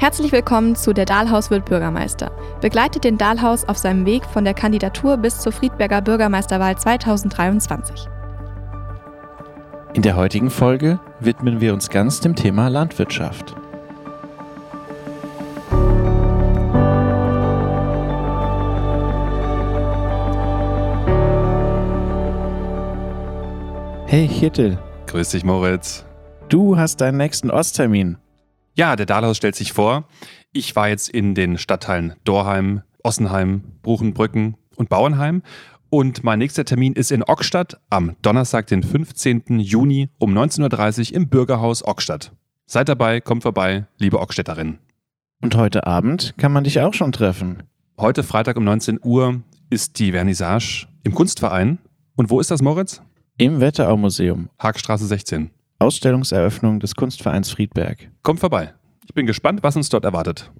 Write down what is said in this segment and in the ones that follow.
Herzlich willkommen zu Der Dahlhaus wird Bürgermeister. Begleitet den Dahlhaus auf seinem Weg von der Kandidatur bis zur Friedberger Bürgermeisterwahl 2023. In der heutigen Folge widmen wir uns ganz dem Thema Landwirtschaft. Hey Hirtel, Grüß dich, Moritz. du hast deinen nächsten Osttermin. Ja, der Dahlhaus stellt sich vor. Ich war jetzt in den Stadtteilen Dorheim, Ossenheim, Bruchenbrücken und Bauernheim. Und mein nächster Termin ist in Ockstadt am Donnerstag, den 15. Juni um 19.30 Uhr im Bürgerhaus Ockstadt. Seid dabei, kommt vorbei, liebe Ockstädterinnen. Und heute Abend kann man dich auch schon treffen. Heute Freitag um 19 Uhr ist die Vernissage im Kunstverein. Und wo ist das, Moritz? Im Wetterau-Museum. Haagstraße 16. Ausstellungseröffnung des Kunstvereins Friedberg. Kommt vorbei. Ich bin gespannt, was uns dort erwartet.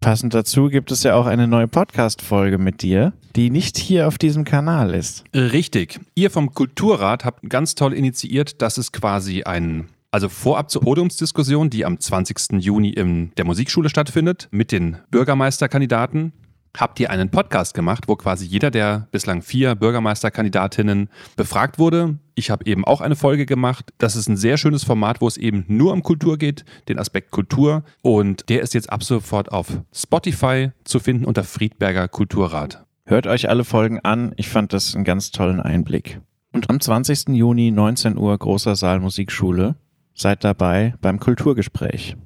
Passend dazu gibt es ja auch eine neue Podcast-Folge mit dir, die nicht hier auf diesem Kanal ist. Richtig. Ihr vom Kulturrat habt ganz toll initiiert, dass es quasi ein, also vorab zur Podiumsdiskussion, die am 20. Juni in der Musikschule stattfindet, mit den Bürgermeisterkandidaten, habt ihr einen Podcast gemacht, wo quasi jeder der bislang vier Bürgermeisterkandidatinnen befragt wurde. Ich habe eben auch eine Folge gemacht. Das ist ein sehr schönes Format, wo es eben nur um Kultur geht, den Aspekt Kultur. Und der ist jetzt ab sofort auf Spotify zu finden unter Friedberger Kulturrat. Hört euch alle Folgen an. Ich fand das einen ganz tollen Einblick. Und am 20. Juni 19 Uhr großer Saal Musikschule. Seid dabei beim Kulturgespräch.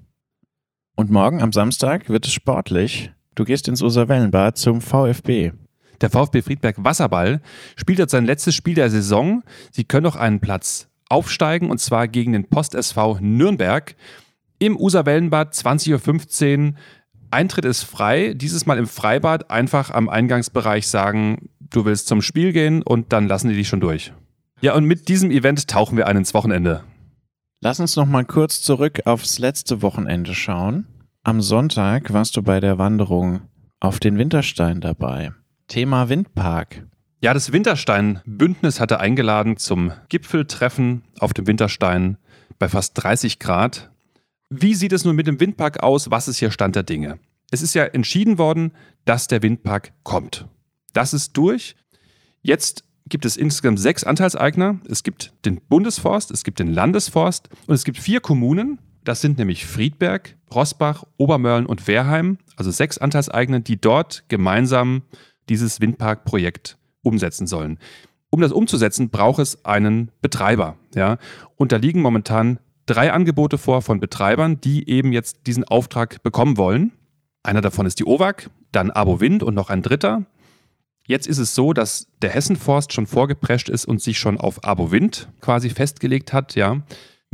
Und morgen am Samstag wird es sportlich. Du gehst ins Userwellenbad zum VfB. Der VfB Friedberg Wasserball spielt jetzt sein letztes Spiel der Saison. Sie können noch einen Platz aufsteigen und zwar gegen den Post SV Nürnberg im Userwellenbad 20.15 Uhr. Eintritt ist frei, dieses Mal im Freibad einfach am Eingangsbereich sagen, du willst zum Spiel gehen und dann lassen die dich schon durch. Ja, und mit diesem Event tauchen wir ein ins Wochenende. Lass uns noch mal kurz zurück aufs letzte Wochenende schauen. Am Sonntag warst du bei der Wanderung auf den Winterstein dabei. Thema Windpark. Ja, das Winterstein-Bündnis hatte eingeladen zum Gipfeltreffen auf dem Winterstein bei fast 30 Grad. Wie sieht es nun mit dem Windpark aus? Was ist hier Stand der Dinge? Es ist ja entschieden worden, dass der Windpark kommt. Das ist durch. Jetzt gibt es insgesamt sechs Anteilseigner. Es gibt den Bundesforst, es gibt den Landesforst und es gibt vier Kommunen. Das sind nämlich Friedberg, Rossbach, Obermörlen und Wehrheim, also sechs Anteilseigner, die dort gemeinsam dieses Windparkprojekt umsetzen sollen. Um das umzusetzen, braucht es einen Betreiber. Ja? Und da liegen momentan drei Angebote vor von Betreibern, die eben jetzt diesen Auftrag bekommen wollen. Einer davon ist die OWAG, dann Abo Wind und noch ein dritter. Jetzt ist es so, dass der Hessenforst schon vorgeprescht ist und sich schon auf Abo Wind quasi festgelegt hat. Ja.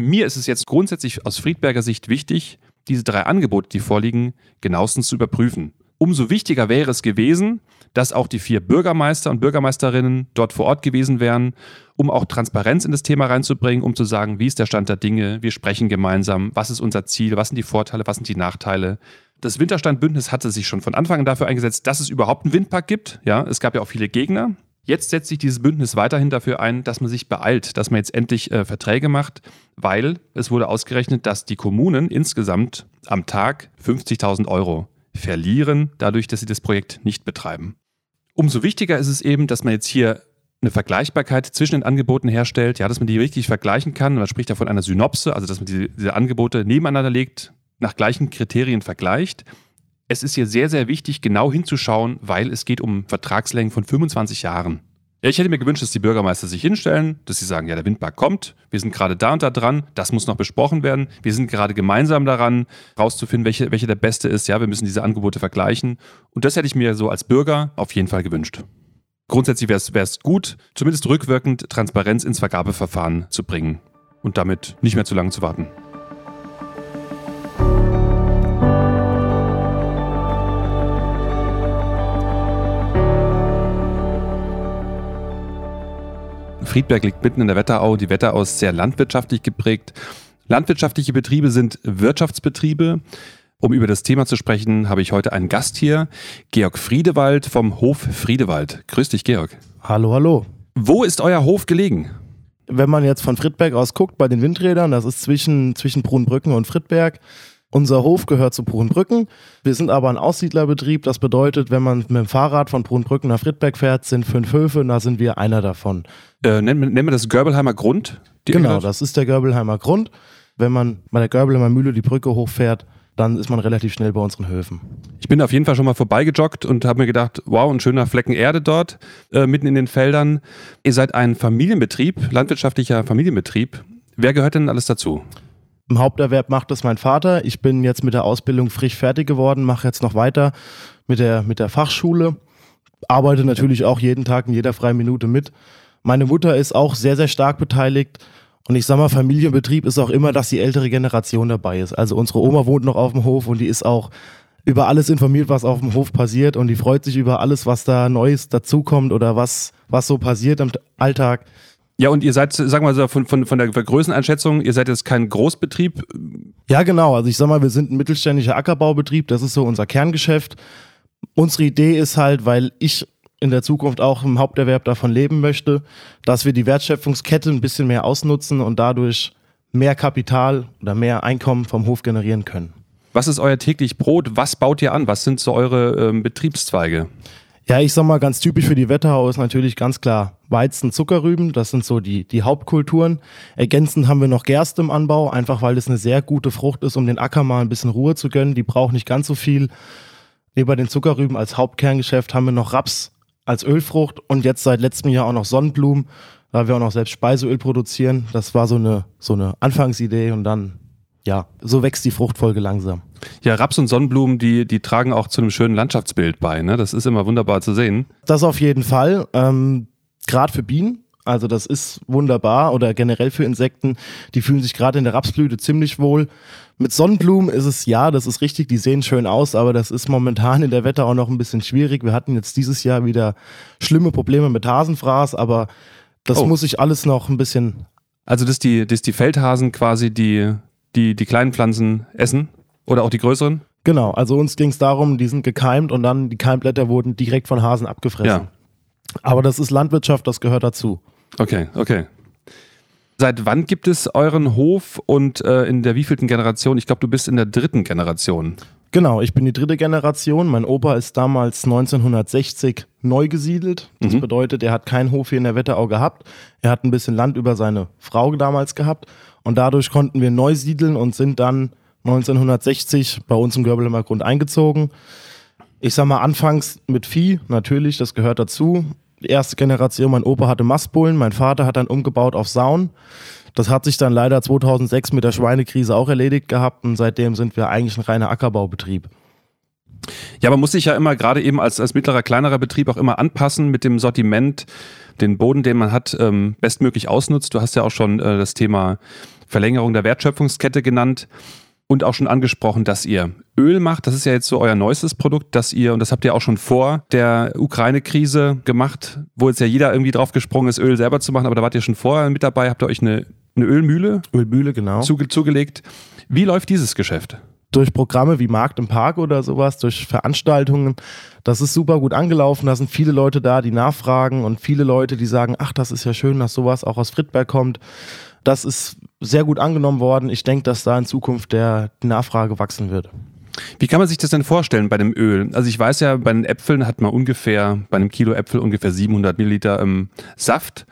Mir ist es jetzt grundsätzlich aus Friedberger Sicht wichtig, diese drei Angebote, die vorliegen, genauestens zu überprüfen. Umso wichtiger wäre es gewesen, dass auch die vier Bürgermeister und Bürgermeisterinnen dort vor Ort gewesen wären, um auch Transparenz in das Thema reinzubringen, um zu sagen, wie ist der Stand der Dinge, wir sprechen gemeinsam, was ist unser Ziel, was sind die Vorteile, was sind die Nachteile. Das Winterstandbündnis hatte sich schon von Anfang an dafür eingesetzt, dass es überhaupt einen Windpark gibt. Ja, es gab ja auch viele Gegner. Jetzt setzt sich dieses Bündnis weiterhin dafür ein, dass man sich beeilt, dass man jetzt endlich äh, Verträge macht, weil es wurde ausgerechnet, dass die Kommunen insgesamt am Tag 50.000 Euro verlieren, dadurch, dass sie das Projekt nicht betreiben. Umso wichtiger ist es eben, dass man jetzt hier eine Vergleichbarkeit zwischen den Angeboten herstellt, ja, dass man die richtig vergleichen kann. Man spricht ja von einer Synopse, also dass man diese, diese Angebote nebeneinander legt, nach gleichen Kriterien vergleicht. Es ist hier sehr, sehr wichtig, genau hinzuschauen, weil es geht um Vertragslängen von 25 Jahren. Ja, ich hätte mir gewünscht, dass die Bürgermeister sich hinstellen, dass sie sagen, ja, der Windpark kommt, wir sind gerade da und da dran, das muss noch besprochen werden, wir sind gerade gemeinsam daran, rauszufinden, welche, welche der beste ist, ja, wir müssen diese Angebote vergleichen. Und das hätte ich mir so als Bürger auf jeden Fall gewünscht. Grundsätzlich wäre es gut, zumindest rückwirkend Transparenz ins Vergabeverfahren zu bringen und damit nicht mehr zu lange zu warten. Friedberg liegt mitten in der Wetterau. Die Wetterau ist sehr landwirtschaftlich geprägt. Landwirtschaftliche Betriebe sind Wirtschaftsbetriebe. Um über das Thema zu sprechen, habe ich heute einen Gast hier, Georg Friedewald vom Hof Friedewald. Grüß dich, Georg. Hallo, hallo. Wo ist euer Hof gelegen? Wenn man jetzt von Friedberg aus guckt, bei den Windrädern, das ist zwischen, zwischen Brunbrücken und Friedberg, Unser Hof gehört zu Brunbrücken. Wir sind aber ein Aussiedlerbetrieb. Das bedeutet, wenn man mit dem Fahrrad von Brunbrücken nach Friedberg fährt, sind fünf Höfe und da sind wir einer davon. Äh, nennen, nennen wir das Görbelheimer Grund? genau, Ecke? das ist der Görbelheimer Grund. Wenn man bei der Görbelheimer Mühle die Brücke hochfährt, dann ist man relativ schnell bei unseren Höfen. Ich bin auf jeden Fall schon mal vorbeigejoggt und habe mir gedacht, wow, ein schöner Flecken Erde dort, äh, mitten in den Feldern. Ihr seid ein Familienbetrieb, landwirtschaftlicher Familienbetrieb. Wer gehört denn alles dazu? Im Haupterwerb macht das mein Vater. Ich bin jetzt mit der Ausbildung frisch fertig geworden, mache jetzt noch weiter mit der, mit der Fachschule. Arbeite natürlich auch jeden Tag in jeder freien Minute mit. Meine Mutter ist auch sehr, sehr stark beteiligt. Und ich sag mal, Familienbetrieb ist auch immer, dass die ältere Generation dabei ist. Also unsere Oma wohnt noch auf dem Hof und die ist auch über alles informiert, was auf dem Hof passiert und die freut sich über alles, was da Neues dazukommt oder was, was so passiert im Alltag. Ja, und ihr seid, sagen wir mal so, von, von, von der Größeneinschätzung, ihr seid jetzt kein Großbetrieb? Ja, genau. Also ich sag mal, wir sind ein mittelständischer Ackerbaubetrieb, das ist so unser Kerngeschäft. Unsere Idee ist halt, weil ich in der Zukunft auch im Haupterwerb davon leben möchte, dass wir die Wertschöpfungskette ein bisschen mehr ausnutzen und dadurch mehr Kapital oder mehr Einkommen vom Hof generieren können. Was ist euer täglich Brot? Was baut ihr an? Was sind so eure ähm, Betriebszweige? Ja, ich sag mal, ganz typisch für die Wetterau ist natürlich ganz klar Weizen, Zuckerrüben. Das sind so die, die Hauptkulturen. Ergänzend haben wir noch Gerste im Anbau, einfach weil es eine sehr gute Frucht ist, um den Acker mal ein bisschen Ruhe zu gönnen. Die braucht nicht ganz so viel. Neben den Zuckerrüben als Hauptkerngeschäft haben wir noch Raps als Ölfrucht und jetzt seit letztem Jahr auch noch Sonnenblumen, weil wir auch noch selbst Speiseöl produzieren. Das war so eine, so eine Anfangsidee und dann, ja, so wächst die Fruchtfolge langsam. Ja, Raps und Sonnenblumen, die, die tragen auch zu einem schönen Landschaftsbild bei. Ne? Das ist immer wunderbar zu sehen. Das auf jeden Fall. Ähm, Gerade für Bienen. Also das ist wunderbar oder generell für Insekten. Die fühlen sich gerade in der Rapsblüte ziemlich wohl. Mit Sonnenblumen ist es ja, das ist richtig, die sehen schön aus, aber das ist momentan in der Wetter auch noch ein bisschen schwierig. Wir hatten jetzt dieses Jahr wieder schlimme Probleme mit Hasenfraß, aber das oh. muss sich alles noch ein bisschen. Also, dass die, dass die Feldhasen quasi die, die, die kleinen Pflanzen essen? Oder auch die größeren? Genau, also uns ging es darum, die sind gekeimt und dann die Keimblätter wurden direkt von Hasen abgefressen. Ja. Aber das ist Landwirtschaft, das gehört dazu. Okay, okay. Seit wann gibt es euren Hof und äh, in der wievielten Generation? Ich glaube, du bist in der dritten Generation. Genau, ich bin die dritte Generation. Mein Opa ist damals 1960 neu gesiedelt. Das mhm. bedeutet, er hat keinen Hof hier in der Wetterau gehabt. Er hat ein bisschen Land über seine Frau damals gehabt. Und dadurch konnten wir neu siedeln und sind dann 1960 bei uns im Görbelheimer Grund eingezogen. Ich sag mal, anfangs mit Vieh, natürlich, das gehört dazu. Die erste Generation, mein Opa hatte Mastbullen, mein Vater hat dann umgebaut auf Sauen. Das hat sich dann leider 2006 mit der Schweinekrise auch erledigt gehabt und seitdem sind wir eigentlich ein reiner Ackerbaubetrieb. Ja, man muss sich ja immer gerade eben als, als mittlerer, kleinerer Betrieb auch immer anpassen mit dem Sortiment, den Boden, den man hat, ähm, bestmöglich ausnutzt. Du hast ja auch schon äh, das Thema Verlängerung der Wertschöpfungskette genannt und auch schon angesprochen, dass ihr Öl macht. Das ist ja jetzt so euer neuestes Produkt, dass ihr, und das habt ihr auch schon vor der Ukraine-Krise gemacht, wo jetzt ja jeder irgendwie drauf gesprungen ist, Öl selber zu machen, aber da wart ihr schon vorher mit dabei, habt ihr euch eine, eine Ölmühle, Ölmühle genau. Zuge, zugelegt. Wie läuft dieses Geschäft? Durch Programme wie Markt im Park oder sowas, durch Veranstaltungen. Das ist super gut angelaufen. Da sind viele Leute da, die nachfragen und viele Leute, die sagen, ach, das ist ja schön, dass sowas auch aus Friedberg kommt. Das ist sehr gut angenommen worden. Ich denke, dass da in Zukunft der, die Nachfrage wachsen wird. Wie kann man sich das denn vorstellen bei dem Öl? Also ich weiß ja, bei den Äpfeln hat man ungefähr, bei einem Kilo Äpfel ungefähr 700 Milliliter ähm, Saft.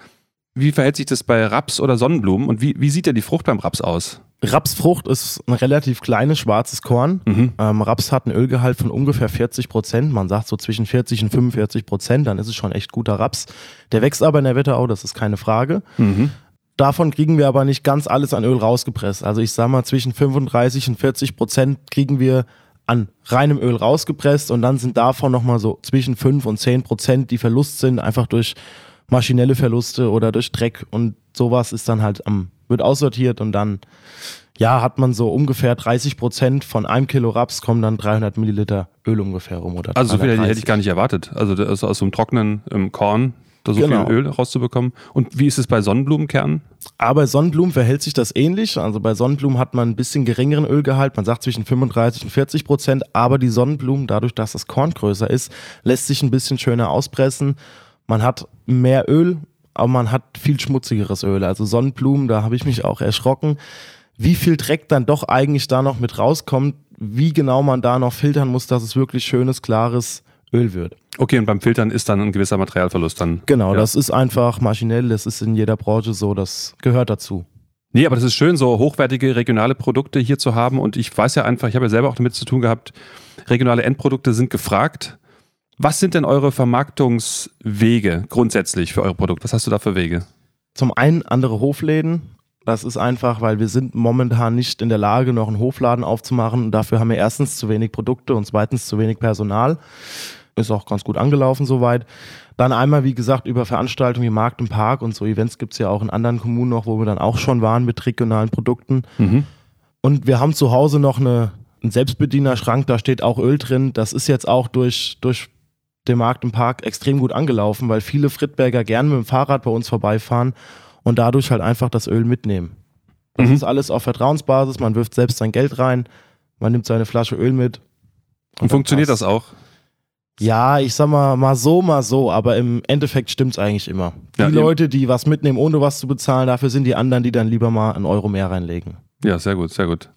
Wie verhält sich das bei Raps oder Sonnenblumen und wie, wie sieht denn die Frucht beim Raps aus? Rapsfrucht ist ein relativ kleines schwarzes Korn. Mhm. Ähm, Raps hat einen Ölgehalt von ungefähr 40 Prozent. Man sagt so zwischen 40 und 45 Prozent, dann ist es schon echt guter Raps. Der wächst aber in der Wetterau, das ist keine Frage. Mhm. Davon kriegen wir aber nicht ganz alles an Öl rausgepresst. Also ich sage mal, zwischen 35 und 40 Prozent kriegen wir an reinem Öl rausgepresst und dann sind davon nochmal so zwischen 5 und 10 Prozent, die Verlust sind, einfach durch maschinelle Verluste oder durch Dreck und sowas ist dann halt am, wird aussortiert und dann, ja, hat man so ungefähr 30 Prozent von einem Kilo Raps kommen dann 300 Milliliter Öl ungefähr rum. Oder also so viel hätte ich gar nicht erwartet. Also aus so einem trockenen ähm, Korn da so genau. viel Öl rauszubekommen. Und wie ist es bei Sonnenblumenkernen? Aber bei Sonnenblumen verhält sich das ähnlich. Also bei Sonnenblumen hat man ein bisschen geringeren Ölgehalt. Man sagt zwischen 35 und 40 Prozent. Aber die Sonnenblumen, dadurch, dass das Korn größer ist, lässt sich ein bisschen schöner auspressen. Man hat mehr Öl, aber man hat viel schmutzigeres Öl. Also Sonnenblumen, da habe ich mich auch erschrocken wie viel Dreck dann doch eigentlich da noch mit rauskommt, wie genau man da noch filtern muss, dass es wirklich schönes, klares Öl wird. Okay, und beim Filtern ist dann ein gewisser Materialverlust dann. Genau, ja. das ist einfach maschinell, das ist in jeder Branche so, das gehört dazu. Nee, aber das ist schön, so hochwertige regionale Produkte hier zu haben. Und ich weiß ja einfach, ich habe ja selber auch damit zu tun gehabt, regionale Endprodukte sind gefragt. Was sind denn eure Vermarktungswege grundsätzlich für eure Produkte? Was hast du da für Wege? Zum einen andere Hofläden. Das ist einfach, weil wir sind momentan nicht in der Lage, noch einen Hofladen aufzumachen. Und dafür haben wir erstens zu wenig Produkte und zweitens zu wenig Personal. Ist auch ganz gut angelaufen soweit. Dann einmal, wie gesagt, über Veranstaltungen wie Markt und Park und so Events gibt es ja auch in anderen Kommunen noch, wo wir dann auch schon waren mit regionalen Produkten. Mhm. Und wir haben zu Hause noch eine, einen Selbstbedienerschrank, da steht auch Öl drin. Das ist jetzt auch durch, durch den Markt im Park extrem gut angelaufen, weil viele Friedberger gerne mit dem Fahrrad bei uns vorbeifahren und dadurch halt einfach das Öl mitnehmen. Das mhm. ist alles auf Vertrauensbasis, man wirft selbst sein Geld rein, man nimmt seine Flasche Öl mit. Und, und funktioniert passt. das auch? Ja, ich sag mal, mal so, mal so, aber im Endeffekt stimmt's eigentlich immer. Die ja, Leute, die was mitnehmen, ohne was zu bezahlen, dafür sind die anderen, die dann lieber mal einen Euro mehr reinlegen. Ja, sehr gut, sehr gut.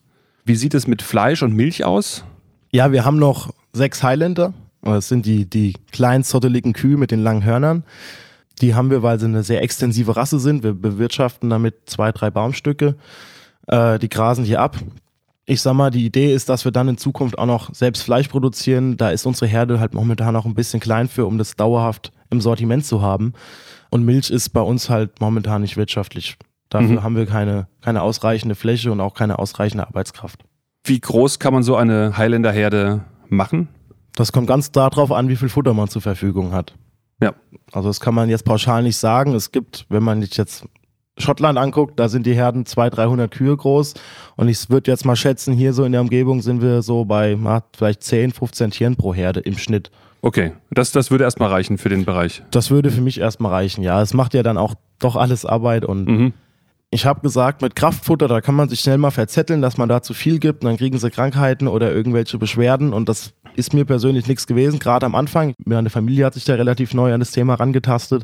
Wie sieht es mit Fleisch und Milch aus? Ja, wir haben noch sechs Highlander. Das sind die, die kleinen, zotteligen Kühe mit den langen Hörnern. Die haben wir, weil sie eine sehr extensive Rasse sind. Wir bewirtschaften damit zwei, drei Baumstücke. Äh, die grasen hier ab ich sag mal, die Idee ist, dass wir dann in Zukunft auch noch selbst Fleisch produzieren. Da ist unsere Herde halt momentan auch ein bisschen klein für, um das dauerhaft im Sortiment zu haben. Und Milch ist bei uns halt momentan nicht wirtschaftlich. Dafür mhm. haben wir keine, keine ausreichende Fläche und auch keine ausreichende Arbeitskraft. Wie groß kann man so eine Highlander-Herde machen? Das kommt ganz darauf an, wie viel Futter man zur Verfügung hat. Ja. Also das kann man jetzt pauschal nicht sagen. Es gibt, wenn man nicht jetzt Schottland anguckt, da sind die Herden 200, 300 Kühe groß. Und ich würde jetzt mal schätzen, hier so in der Umgebung sind wir so bei na, vielleicht 10, 15 Tieren pro Herde im Schnitt. Okay, das, das würde erstmal reichen für den Bereich. Das würde für mich erstmal reichen, ja. Es macht ja dann auch doch alles Arbeit und mhm. ich habe gesagt, mit Kraftfutter, da kann man sich schnell mal verzetteln, dass man da zu viel gibt und dann kriegen sie Krankheiten oder irgendwelche Beschwerden und das ist mir persönlich nichts gewesen, gerade am Anfang. Meine Familie hat sich da relativ neu an das Thema rangetastet.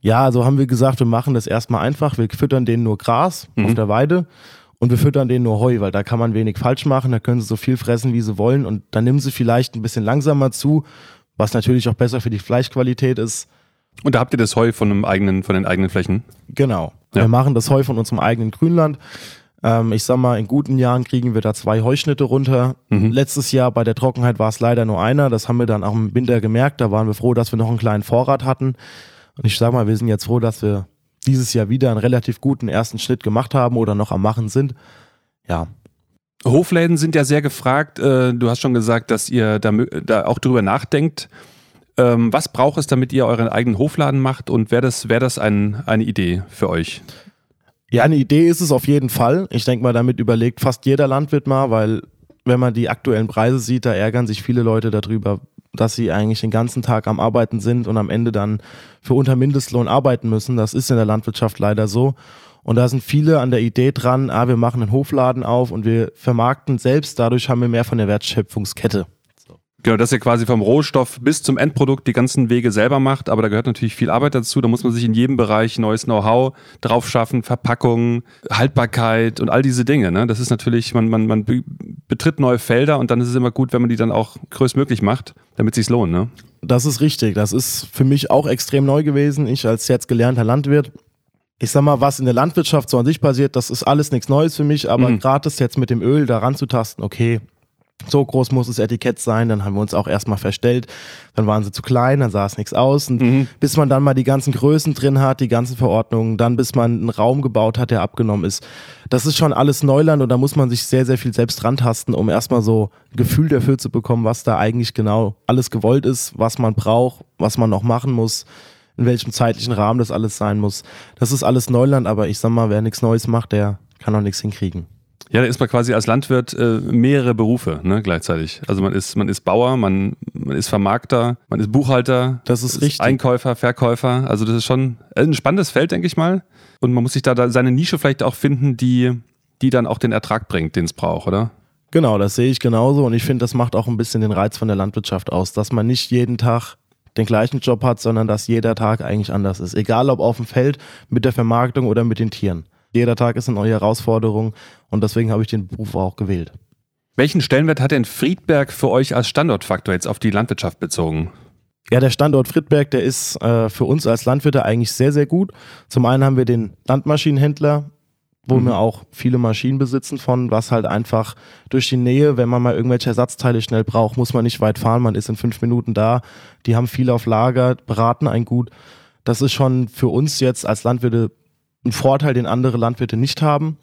Ja, also haben wir gesagt, wir machen das erstmal einfach. Wir füttern denen nur Gras mhm. auf der Weide und wir füttern denen nur Heu, weil da kann man wenig falsch machen. Da können sie so viel fressen, wie sie wollen und dann nehmen sie vielleicht ein bisschen langsamer zu, was natürlich auch besser für die Fleischqualität ist. Und da habt ihr das Heu von, einem eigenen, von den eigenen Flächen? Genau. Ja. Wir machen das Heu von unserem eigenen Grünland. Ähm, ich sag mal, in guten Jahren kriegen wir da zwei Heuschnitte runter. Mhm. Letztes Jahr bei der Trockenheit war es leider nur einer. Das haben wir dann auch im Winter gemerkt. Da waren wir froh, dass wir noch einen kleinen Vorrat hatten. Und ich sage mal, wir sind jetzt froh, dass wir dieses Jahr wieder einen relativ guten ersten Schnitt gemacht haben oder noch am Machen sind. Ja. Hofläden sind ja sehr gefragt. Äh, du hast schon gesagt, dass ihr da, da auch drüber nachdenkt. Ähm, was braucht es, damit ihr euren eigenen Hofladen macht und wäre das, wär das ein, eine Idee für euch? Ja, eine Idee ist es auf jeden Fall. Ich denke mal, damit überlegt fast jeder Landwirt mal, weil wenn man die aktuellen Preise sieht, da ärgern sich viele Leute darüber, dass sie eigentlich den ganzen Tag am Arbeiten sind und am Ende dann für unter Mindestlohn arbeiten müssen. Das ist in der Landwirtschaft leider so. Und da sind viele an der Idee dran, ah, wir machen einen Hofladen auf und wir vermarkten selbst, dadurch haben wir mehr von der Wertschöpfungskette. Genau, dass ihr quasi vom Rohstoff bis zum Endprodukt die ganzen Wege selber macht, aber da gehört natürlich viel Arbeit dazu. Da muss man sich in jedem Bereich neues Know-how drauf schaffen, Verpackung, Haltbarkeit und all diese Dinge. Ne? Das ist natürlich, man, man, man betritt neue Felder und dann ist es immer gut, wenn man die dann auch größtmöglich macht, damit es sich lohnt. Ne? Das ist richtig. Das ist für mich auch extrem neu gewesen. Ich als jetzt gelernter Landwirt ich sag mal, was in der Landwirtschaft so an sich passiert, das ist alles nichts Neues für mich, aber mhm. gerade das jetzt mit dem Öl da ranzutasten, okay, so groß muss das Etikett sein, dann haben wir uns auch erstmal verstellt, dann waren sie zu klein, dann sah es nichts aus und mhm. bis man dann mal die ganzen Größen drin hat, die ganzen Verordnungen, dann bis man einen Raum gebaut hat, der abgenommen ist. Das ist schon alles Neuland und da muss man sich sehr, sehr viel selbst rantasten, um erstmal so ein Gefühl dafür zu bekommen, was da eigentlich genau alles gewollt ist, was man braucht, was man noch machen muss, in welchem zeitlichen Rahmen das alles sein muss. Das ist alles Neuland, aber ich sag mal, wer nichts Neues macht, der kann auch nichts hinkriegen. Ja, da ist man quasi als Landwirt äh, mehrere Berufe ne, gleichzeitig. Also man ist, man ist Bauer, man, man ist Vermarkter, man ist Buchhalter, das ist, richtig. Einkäufer, Verkäufer. Also das ist schon ein spannendes Feld, denke ich mal. Und man muss sich da, da seine Nische vielleicht auch finden, die, die dann auch den Ertrag bringt, den es braucht, oder? Genau, das sehe ich genauso. Und ich finde, das macht auch ein bisschen den Reiz von der Landwirtschaft aus, dass man nicht jeden Tag den gleichen Job hat, sondern dass jeder Tag eigentlich anders ist. Egal ob auf dem Feld, mit der Vermarktung oder mit den Tieren. Jeder Tag ist eine neue Herausforderung und deswegen habe ich den Beruf auch gewählt. Welchen Stellenwert hat denn Friedberg für euch als Standortfaktor jetzt auf die Landwirtschaft bezogen? Ja, der Standort Friedberg, der ist äh, für uns als Landwirte eigentlich sehr, sehr gut. Zum einen haben wir den Landmaschinenhändler, wo mhm. wir auch viele Maschinen besitzen von, was halt einfach durch die Nähe, wenn man mal irgendwelche Ersatzteile schnell braucht, muss man nicht weit fahren, man ist in fünf Minuten da. Die haben viel auf Lager, beraten ein gut. Das ist schon für uns jetzt als Landwirte ein Vorteil, den andere Landwirte nicht haben.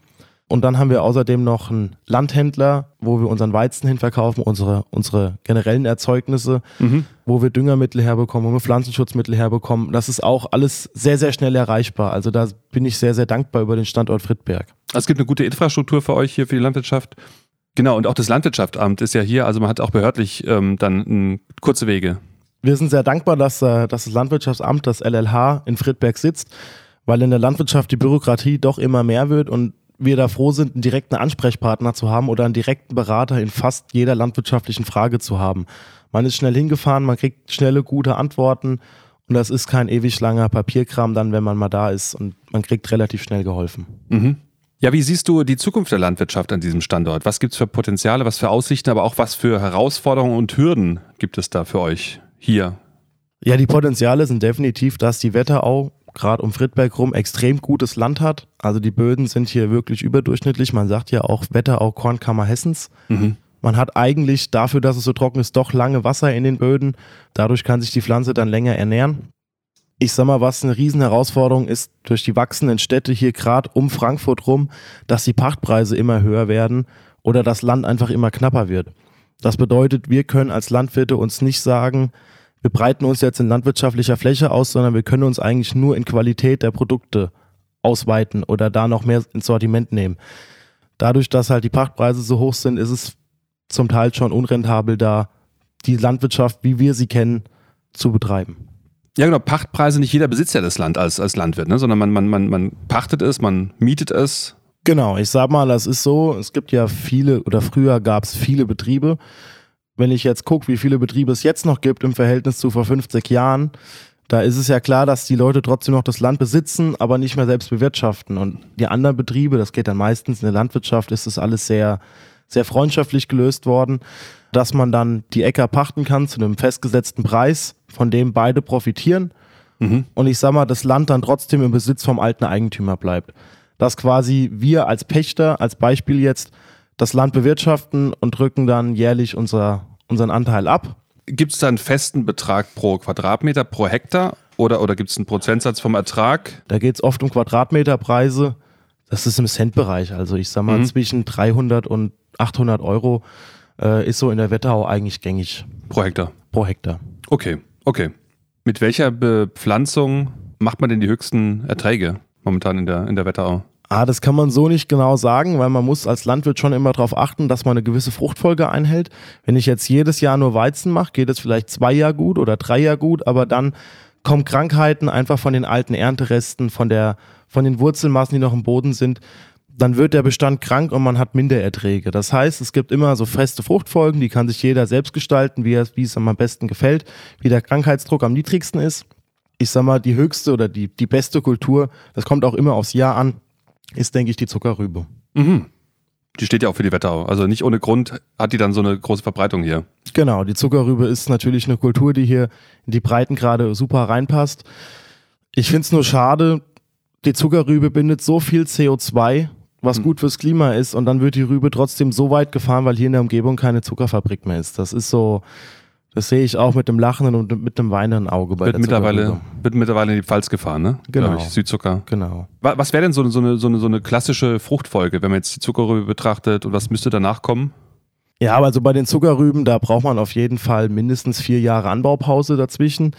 Und dann haben wir außerdem noch einen Landhändler, wo wir unseren Weizen hinverkaufen, unsere, unsere generellen Erzeugnisse, mhm. wo wir Düngermittel herbekommen, wo wir Pflanzenschutzmittel herbekommen. Das ist auch alles sehr, sehr schnell erreichbar. Also da bin ich sehr, sehr dankbar über den Standort Friedberg. Es gibt eine gute Infrastruktur für euch hier für die Landwirtschaft. Genau, und auch das Landwirtschaftsamt ist ja hier, also man hat auch behördlich ähm, dann m, kurze Wege. Wir sind sehr dankbar, dass, äh, dass das Landwirtschaftsamt, das LLH, in Friedberg sitzt, weil in der Landwirtschaft die Bürokratie doch immer mehr wird und wir da froh sind, einen direkten Ansprechpartner zu haben oder einen direkten Berater in fast jeder landwirtschaftlichen Frage zu haben. Man ist schnell hingefahren, man kriegt schnelle, gute Antworten und das ist kein ewig langer Papierkram dann, wenn man mal da ist und man kriegt relativ schnell geholfen. Mhm. Ja, wie siehst du die Zukunft der Landwirtschaft an diesem Standort? Was gibt es für Potenziale, was für Aussichten, aber auch was für Herausforderungen und Hürden gibt es da für euch hier? Ja, die Potenziale sind definitiv, dass die Wetterau gerade um Friedberg rum extrem gutes Land hat. Also die Böden sind hier wirklich überdurchschnittlich. Man sagt ja auch Wetterau Kornkammer Hessens. Mhm. Man hat eigentlich dafür, dass es so trocken ist, doch lange Wasser in den Böden. Dadurch kann sich die Pflanze dann länger ernähren. Ich sag mal, was eine Riesenherausforderung ist durch die wachsenden Städte hier gerade um Frankfurt rum, dass die Pachtpreise immer höher werden oder das Land einfach immer knapper wird. Das bedeutet, wir können als Landwirte uns nicht sagen, wir breiten uns jetzt in landwirtschaftlicher Fläche aus, sondern wir können uns eigentlich nur in Qualität der Produkte ausweiten oder da noch mehr ins Sortiment nehmen. Dadurch, dass halt die Pachtpreise so hoch sind, ist es zum Teil schon unrentabel, da die Landwirtschaft, wie wir sie kennen, zu betreiben. Ja, genau. Pachtpreise, nicht jeder besitzt ja das Land als, als Landwirt, ne? sondern man, man, man, man pachtet es, man mietet es. Genau, ich sag mal, das ist so. Es gibt ja viele oder früher gab es viele Betriebe, wenn ich jetzt gucke, wie viele Betriebe es jetzt noch gibt im Verhältnis zu vor 50 Jahren, da ist es ja klar, dass die Leute trotzdem noch das Land besitzen, aber nicht mehr selbst bewirtschaften. Und die anderen Betriebe, das geht dann meistens in der Landwirtschaft, ist das alles sehr, sehr freundschaftlich gelöst worden, dass man dann die Äcker pachten kann zu einem festgesetzten Preis, von dem beide profitieren. Mhm. Und ich sag mal, das Land dann trotzdem im Besitz vom alten Eigentümer bleibt. Dass quasi wir als Pächter, als Beispiel jetzt, das Land bewirtschaften und drücken dann jährlich unser, unseren Anteil ab. Gibt es da einen festen Betrag pro Quadratmeter, pro Hektar oder, oder gibt es einen Prozentsatz vom Ertrag? Da geht es oft um Quadratmeterpreise. Das ist im Centbereich. Also ich sag mal, mhm. zwischen 300 und 800 Euro äh, ist so in der Wetterau eigentlich gängig. Pro Hektar? Pro Hektar. Okay, okay. Mit welcher Bepflanzung macht man denn die höchsten Erträge momentan in der, in der Wetterau? Ah, das kann man so nicht genau sagen, weil man muss als Landwirt schon immer darauf achten, dass man eine gewisse Fruchtfolge einhält. Wenn ich jetzt jedes Jahr nur Weizen mache, geht es vielleicht zwei Jahre gut oder drei Jahre gut, aber dann kommen Krankheiten einfach von den alten Ernteresten, von der, von den Wurzelmassen, die noch im Boden sind. Dann wird der Bestand krank und man hat Mindererträge. Das heißt, es gibt immer so feste Fruchtfolgen, die kann sich jeder selbst gestalten, wie, er, wie es am besten gefällt, wie der Krankheitsdruck am niedrigsten ist. Ich sag mal, die höchste oder die, die beste Kultur, das kommt auch immer aufs Jahr an ist, denke ich, die Zuckerrübe. Mhm. Die steht ja auch für die Wetterau. Also nicht ohne Grund hat die dann so eine große Verbreitung hier. Genau, die Zuckerrübe ist natürlich eine Kultur, die hier in die Breiten gerade super reinpasst. Ich finde es nur schade, die Zuckerrübe bindet so viel CO2, was mhm. gut fürs Klima ist, und dann wird die Rübe trotzdem so weit gefahren, weil hier in der Umgebung keine Zuckerfabrik mehr ist. Das ist so, das sehe ich auch mit dem lachenden und mit dem weinenden Auge bei wird der mittlerweile Wird mittlerweile in die Pfalz gefahren, ne? Genau. Ich, Südzucker. Genau. Was wäre denn so, so, eine, so, eine, so eine klassische Fruchtfolge, wenn man jetzt die Zuckerrübe betrachtet und was müsste danach kommen? Ja, aber also bei den Zuckerrüben, da braucht man auf jeden Fall mindestens vier Jahre Anbaupause dazwischen,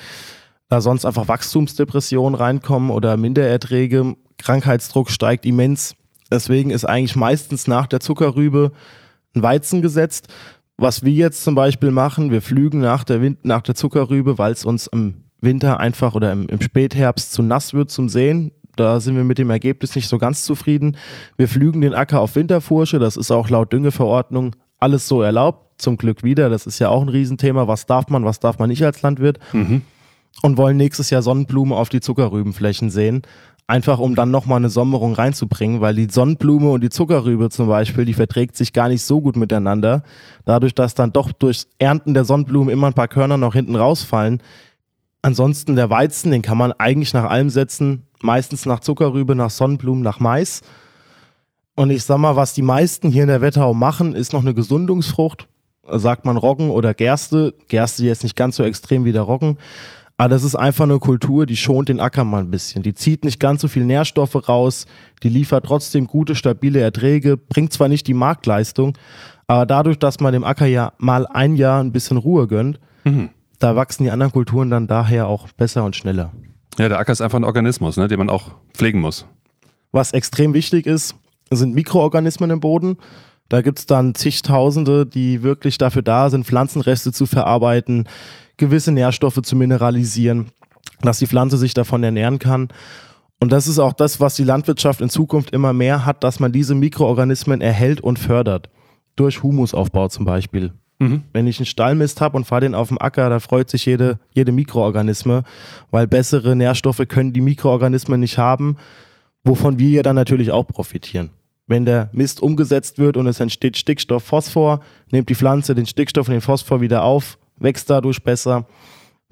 da sonst einfach Wachstumsdepressionen reinkommen oder Mindererträge, Krankheitsdruck steigt immens. Deswegen ist eigentlich meistens nach der Zuckerrübe ein Weizen gesetzt. Was wir jetzt zum Beispiel machen, wir flügen nach der, Wind nach der Zuckerrübe, weil es uns im Winter einfach oder im, im Spätherbst zu nass wird zum Sehen. Da sind wir mit dem Ergebnis nicht so ganz zufrieden. Wir flügen den Acker auf Winterfursche, das ist auch laut Düngeverordnung alles so erlaubt. Zum Glück wieder, das ist ja auch ein Riesenthema. Was darf man, was darf man nicht als Landwirt? Mhm. Und wollen nächstes Jahr Sonnenblumen auf die Zuckerrübenflächen sehen. Einfach um dann nochmal eine Sommerung reinzubringen, weil die Sonnenblume und die Zuckerrübe zum Beispiel, die verträgt sich gar nicht so gut miteinander. Dadurch, dass dann doch durchs Ernten der Sonnenblumen immer ein paar Körner noch hinten rausfallen. Ansonsten der Weizen, den kann man eigentlich nach allem setzen, meistens nach Zuckerrübe, nach Sonnenblumen, nach Mais. Und ich sag mal, was die meisten hier in der Wetterau machen, ist noch eine Gesundungsfrucht. Sagt man Roggen oder Gerste. Gerste jetzt nicht ganz so extrem wie der Roggen. Aber das ist einfach eine Kultur, die schont den Acker mal ein bisschen. Die zieht nicht ganz so viel Nährstoffe raus, die liefert trotzdem gute, stabile Erträge, bringt zwar nicht die Marktleistung, aber dadurch, dass man dem Acker ja mal ein Jahr ein bisschen Ruhe gönnt, mhm. da wachsen die anderen Kulturen dann daher auch besser und schneller. Ja, der Acker ist einfach ein Organismus, ne, den man auch pflegen muss. Was extrem wichtig ist, sind Mikroorganismen im Boden. Da gibt es dann zigtausende, die wirklich dafür da sind, Pflanzenreste zu verarbeiten, gewisse Nährstoffe zu mineralisieren, dass die Pflanze sich davon ernähren kann. Und das ist auch das, was die Landwirtschaft in Zukunft immer mehr hat, dass man diese Mikroorganismen erhält und fördert. Durch Humusaufbau zum Beispiel. Mhm. Wenn ich einen Stallmist habe und fahre den auf dem Acker, da freut sich jede, jede Mikroorganisme, weil bessere Nährstoffe können die Mikroorganismen nicht haben, wovon wir ja dann natürlich auch profitieren. Wenn der Mist umgesetzt wird und es entsteht Stickstoff, Phosphor, nimmt die Pflanze den Stickstoff und den Phosphor wieder auf, wächst dadurch besser.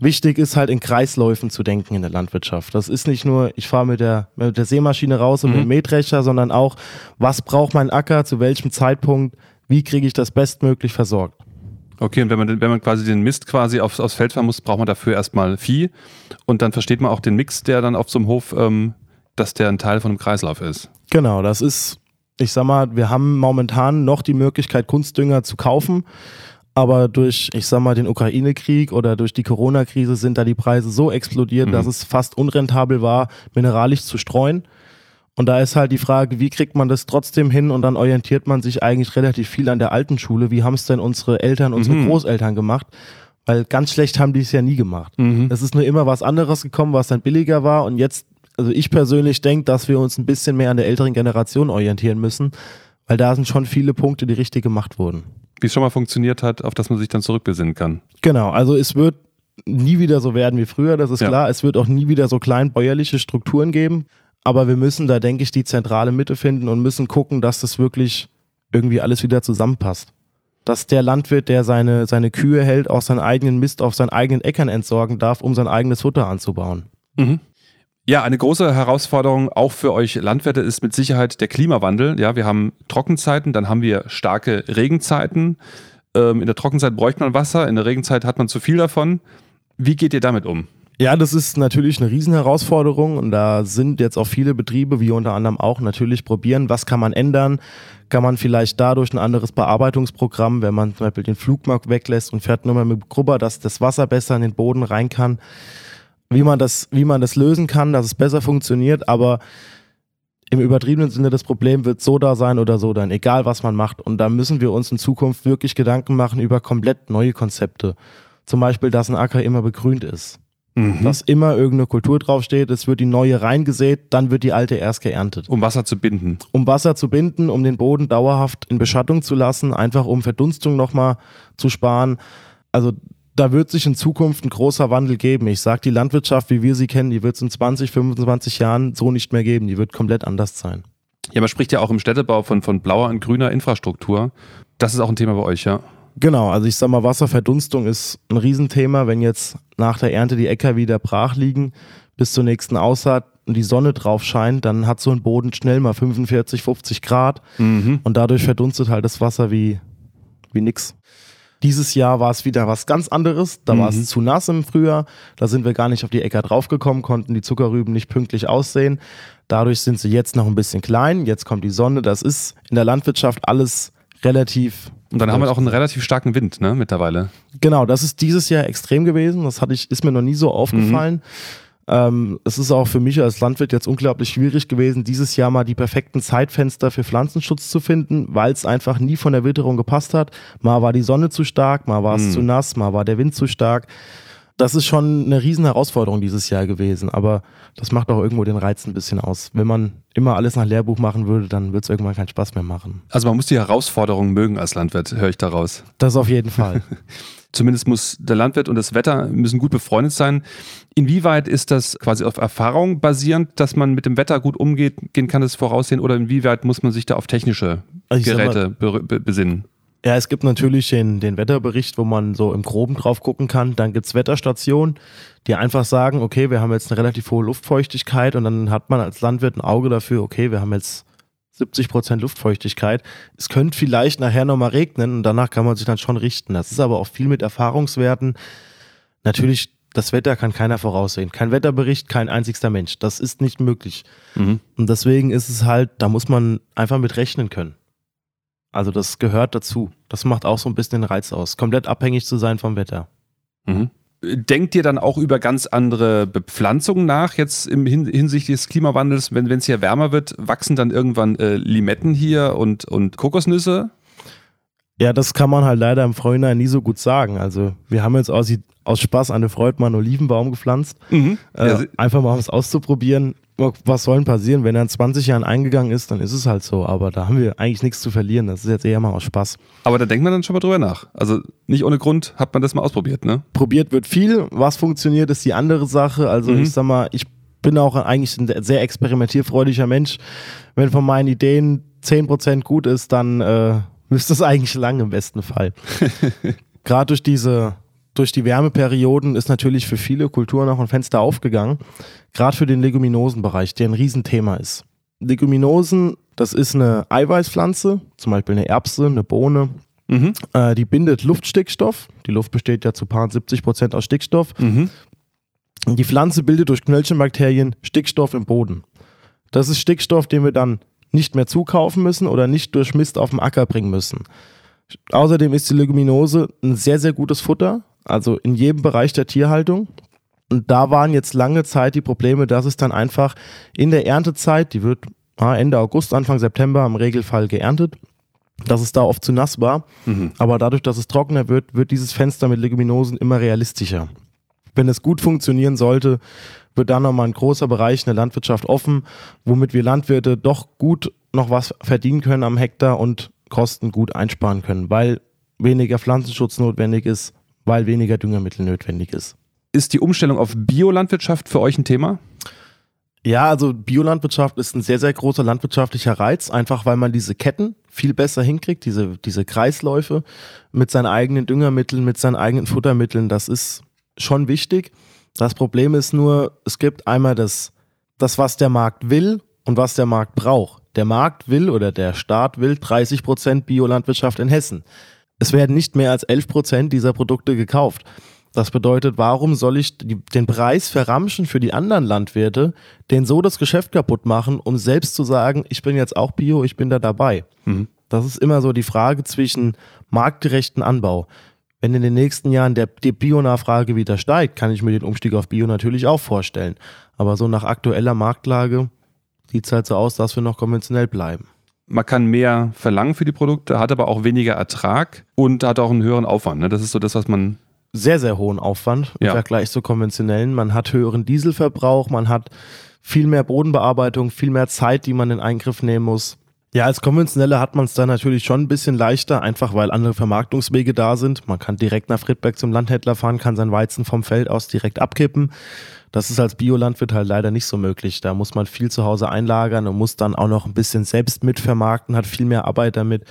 Wichtig ist halt in Kreisläufen zu denken in der Landwirtschaft. Das ist nicht nur, ich fahre mit der, mit der Sämaschine raus und mhm. mit dem Mähdrescher, sondern auch, was braucht mein Acker, zu welchem Zeitpunkt, wie kriege ich das bestmöglich versorgt. Okay, und wenn man, wenn man quasi den Mist quasi aufs, aufs Feld fahren muss, braucht man dafür erstmal Vieh und dann versteht man auch den Mix, der dann auf so einem Hof, ähm, dass der ein Teil von einem Kreislauf ist. Genau, das ist, ich sag mal, wir haben momentan noch die Möglichkeit, Kunstdünger zu kaufen. Aber durch, ich sag mal, den Ukraine-Krieg oder durch die Corona-Krise sind da die Preise so explodiert, mhm. dass es fast unrentabel war, mineralisch zu streuen. Und da ist halt die Frage, wie kriegt man das trotzdem hin? Und dann orientiert man sich eigentlich relativ viel an der alten Schule. Wie haben es denn unsere Eltern, unsere mhm. Großeltern gemacht? Weil ganz schlecht haben die es ja nie gemacht. Mhm. Es ist nur immer was anderes gekommen, was dann billiger war. Und jetzt, also ich persönlich denke, dass wir uns ein bisschen mehr an der älteren Generation orientieren müssen, weil da sind schon viele Punkte, die richtig gemacht wurden wie es schon mal funktioniert hat, auf das man sich dann zurückbesinnen kann. Genau, also es wird nie wieder so werden wie früher, das ist ja. klar. Es wird auch nie wieder so kleinbäuerliche Strukturen geben. Aber wir müssen da, denke ich, die zentrale Mitte finden und müssen gucken, dass das wirklich irgendwie alles wieder zusammenpasst. Dass der Landwirt, der seine, seine Kühe hält, auch seinen eigenen Mist auf seinen eigenen Äckern entsorgen darf, um sein eigenes Futter anzubauen. Mhm. Ja, eine große Herausforderung auch für euch Landwirte ist mit Sicherheit der Klimawandel. Ja, wir haben Trockenzeiten, dann haben wir starke Regenzeiten. Ähm, in der Trockenzeit bräuchte man Wasser, in der Regenzeit hat man zu viel davon. Wie geht ihr damit um? Ja, das ist natürlich eine Riesenherausforderung und da sind jetzt auch viele Betriebe, wie unter anderem auch, natürlich probieren, was kann man ändern? Kann man vielleicht dadurch ein anderes Bearbeitungsprogramm, wenn man zum Beispiel den Flugmarkt weglässt und fährt nur mal mit Grubber, dass das Wasser besser in den Boden rein kann wie man das, wie man das lösen kann, dass es besser funktioniert, aber im übertriebenen Sinne das Problem wird so da sein oder so dann, egal was man macht. Und da müssen wir uns in Zukunft wirklich Gedanken machen über komplett neue Konzepte. Zum Beispiel, dass ein Acker immer begrünt ist. Mhm. Dass immer irgendeine Kultur draufsteht, es wird die neue reingesät, dann wird die alte erst geerntet. Um Wasser zu binden. Um Wasser zu binden, um den Boden dauerhaft in Beschattung zu lassen, einfach um Verdunstung nochmal zu sparen. Also da wird sich in Zukunft ein großer Wandel geben. Ich sage, die Landwirtschaft, wie wir sie kennen, die wird es in 20, 25 Jahren so nicht mehr geben. Die wird komplett anders sein. Ja, man spricht ja auch im Städtebau von, von blauer und grüner Infrastruktur. Das ist auch ein Thema bei euch, ja? Genau, also ich sag mal, Wasserverdunstung ist ein Riesenthema. Wenn jetzt nach der Ernte die Äcker wieder brach liegen, bis zur nächsten Aussaat und die Sonne drauf scheint, dann hat so ein Boden schnell mal 45, 50 Grad mhm. und dadurch verdunstet halt das Wasser wie, wie nix. Dieses Jahr war es wieder was ganz anderes. Da mhm. war es zu nass im Frühjahr. Da sind wir gar nicht auf die Äcker draufgekommen, konnten die Zuckerrüben nicht pünktlich aussehen. Dadurch sind sie jetzt noch ein bisschen klein. Jetzt kommt die Sonne. Das ist in der Landwirtschaft alles relativ. Und dann haben wir auch einen relativ starken Wind, ne, mittlerweile. Genau, das ist dieses Jahr extrem gewesen. Das hatte ich, ist mir noch nie so aufgefallen. Mhm. Ähm, es ist auch für mich als Landwirt jetzt unglaublich schwierig gewesen, dieses Jahr mal die perfekten Zeitfenster für Pflanzenschutz zu finden, weil es einfach nie von der Witterung gepasst hat. Mal war die Sonne zu stark, mal war es mhm. zu nass, mal war der Wind zu stark. Das ist schon eine riesen Herausforderung dieses Jahr gewesen, aber das macht auch irgendwo den Reiz ein bisschen aus. Wenn man immer alles nach Lehrbuch machen würde, dann wird es irgendwann keinen Spaß mehr machen. Also man muss die Herausforderungen mögen als Landwirt, höre ich daraus. Das auf jeden Fall. Zumindest muss der Landwirt und das Wetter müssen gut befreundet sein. Inwieweit ist das quasi auf Erfahrung basierend, dass man mit dem Wetter gut umgehen kann, das voraussehen, oder inwieweit muss man sich da auf technische also Geräte mal, besinnen? Ja, es gibt natürlich den, den Wetterbericht, wo man so im Groben drauf gucken kann. Dann gibt es Wetterstationen, die einfach sagen, okay, wir haben jetzt eine relativ hohe Luftfeuchtigkeit und dann hat man als Landwirt ein Auge dafür, okay, wir haben jetzt 70 Prozent Luftfeuchtigkeit. Es könnte vielleicht nachher nochmal regnen und danach kann man sich dann schon richten. Das ist aber auch viel mit Erfahrungswerten. Natürlich, das Wetter kann keiner voraussehen. Kein Wetterbericht, kein einzigster Mensch. Das ist nicht möglich. Mhm. Und deswegen ist es halt, da muss man einfach mit rechnen können. Also das gehört dazu. Das macht auch so ein bisschen den Reiz aus. Komplett abhängig zu sein vom Wetter. Mhm. Denkt ihr dann auch über ganz andere Bepflanzungen nach, jetzt im Hin hinsichtlich des Klimawandels? Wenn es hier wärmer wird, wachsen dann irgendwann äh, Limetten hier und, und Kokosnüsse? Ja, das kann man halt leider im Vorhinein nie so gut sagen. Also wir haben jetzt aus, aus Spaß eine Freud mal einen Olivenbaum gepflanzt. Mhm. Äh, einfach mal um es auszuprobieren was soll denn passieren? Wenn er in 20 Jahren eingegangen ist, dann ist es halt so. Aber da haben wir eigentlich nichts zu verlieren. Das ist jetzt eher mal aus Spaß. Aber da denkt man dann schon mal drüber nach. Also nicht ohne Grund hat man das mal ausprobiert, ne? Probiert wird viel. Was funktioniert, ist die andere Sache. Also mhm. ich sag mal, ich bin auch eigentlich ein sehr experimentierfreudiger Mensch. Wenn von meinen Ideen 10% gut ist, dann äh, müsste es eigentlich lang im besten Fall. Gerade durch diese durch die Wärmeperioden ist natürlich für viele Kulturen auch ein Fenster aufgegangen, gerade für den Leguminosenbereich, der ein Riesenthema ist. Leguminosen, das ist eine Eiweißpflanze, zum Beispiel eine Erbse, eine Bohne. Mhm. Äh, die bindet Luftstickstoff. Die Luft besteht ja zu paar 70 Prozent aus Stickstoff. Mhm. Die Pflanze bildet durch Knöllchenbakterien Stickstoff im Boden. Das ist Stickstoff, den wir dann nicht mehr zukaufen müssen oder nicht durch Mist auf den Acker bringen müssen. Außerdem ist die Leguminose ein sehr, sehr gutes Futter also in jedem Bereich der Tierhaltung. Und da waren jetzt lange Zeit die Probleme, dass es dann einfach in der Erntezeit, die wird Ende August, Anfang September im Regelfall geerntet, dass es da oft zu nass war. Mhm. Aber dadurch, dass es trockener wird, wird dieses Fenster mit Leguminosen immer realistischer. Wenn es gut funktionieren sollte, wird dann nochmal ein großer Bereich in der Landwirtschaft offen, womit wir Landwirte doch gut noch was verdienen können am Hektar und Kosten gut einsparen können, weil weniger Pflanzenschutz notwendig ist, weil weniger Düngermittel notwendig ist. Ist die Umstellung auf Biolandwirtschaft für euch ein Thema? Ja, also Biolandwirtschaft ist ein sehr, sehr großer landwirtschaftlicher Reiz, einfach weil man diese Ketten viel besser hinkriegt, diese, diese Kreisläufe mit seinen eigenen Düngermitteln, mit seinen eigenen Futtermitteln, das ist schon wichtig. Das Problem ist nur, es gibt einmal das, das, was der Markt will und was der Markt braucht. Der Markt will oder der Staat will 30 Prozent Biolandwirtschaft in Hessen. Es werden nicht mehr als 11 Prozent dieser Produkte gekauft. Das bedeutet, warum soll ich den Preis verramschen für die anderen Landwirte, den so das Geschäft kaputt machen, um selbst zu sagen, ich bin jetzt auch Bio, ich bin da dabei. Mhm. Das ist immer so die Frage zwischen marktgerechten Anbau. Wenn in den nächsten Jahren der, die Bio-Nachfrage wieder steigt, kann ich mir den Umstieg auf Bio natürlich auch vorstellen. Aber so nach aktueller Marktlage sieht es halt so aus, dass wir noch konventionell bleiben. Man kann mehr verlangen für die Produkte, hat aber auch weniger Ertrag und hat auch einen höheren Aufwand. Ne? Das ist so das, was man. Sehr, sehr hohen Aufwand im ja. Vergleich zu konventionellen. Man hat höheren Dieselverbrauch, man hat viel mehr Bodenbearbeitung, viel mehr Zeit, die man in Eingriff nehmen muss. Ja, als Konventionelle hat man es da natürlich schon ein bisschen leichter, einfach weil andere Vermarktungswege da sind. Man kann direkt nach Friedberg zum Landhändler fahren, kann sein Weizen vom Feld aus direkt abkippen. Das ist als Biolandwirt halt leider nicht so möglich. Da muss man viel zu Hause einlagern und muss dann auch noch ein bisschen selbst mitvermarkten, hat viel mehr Arbeit damit.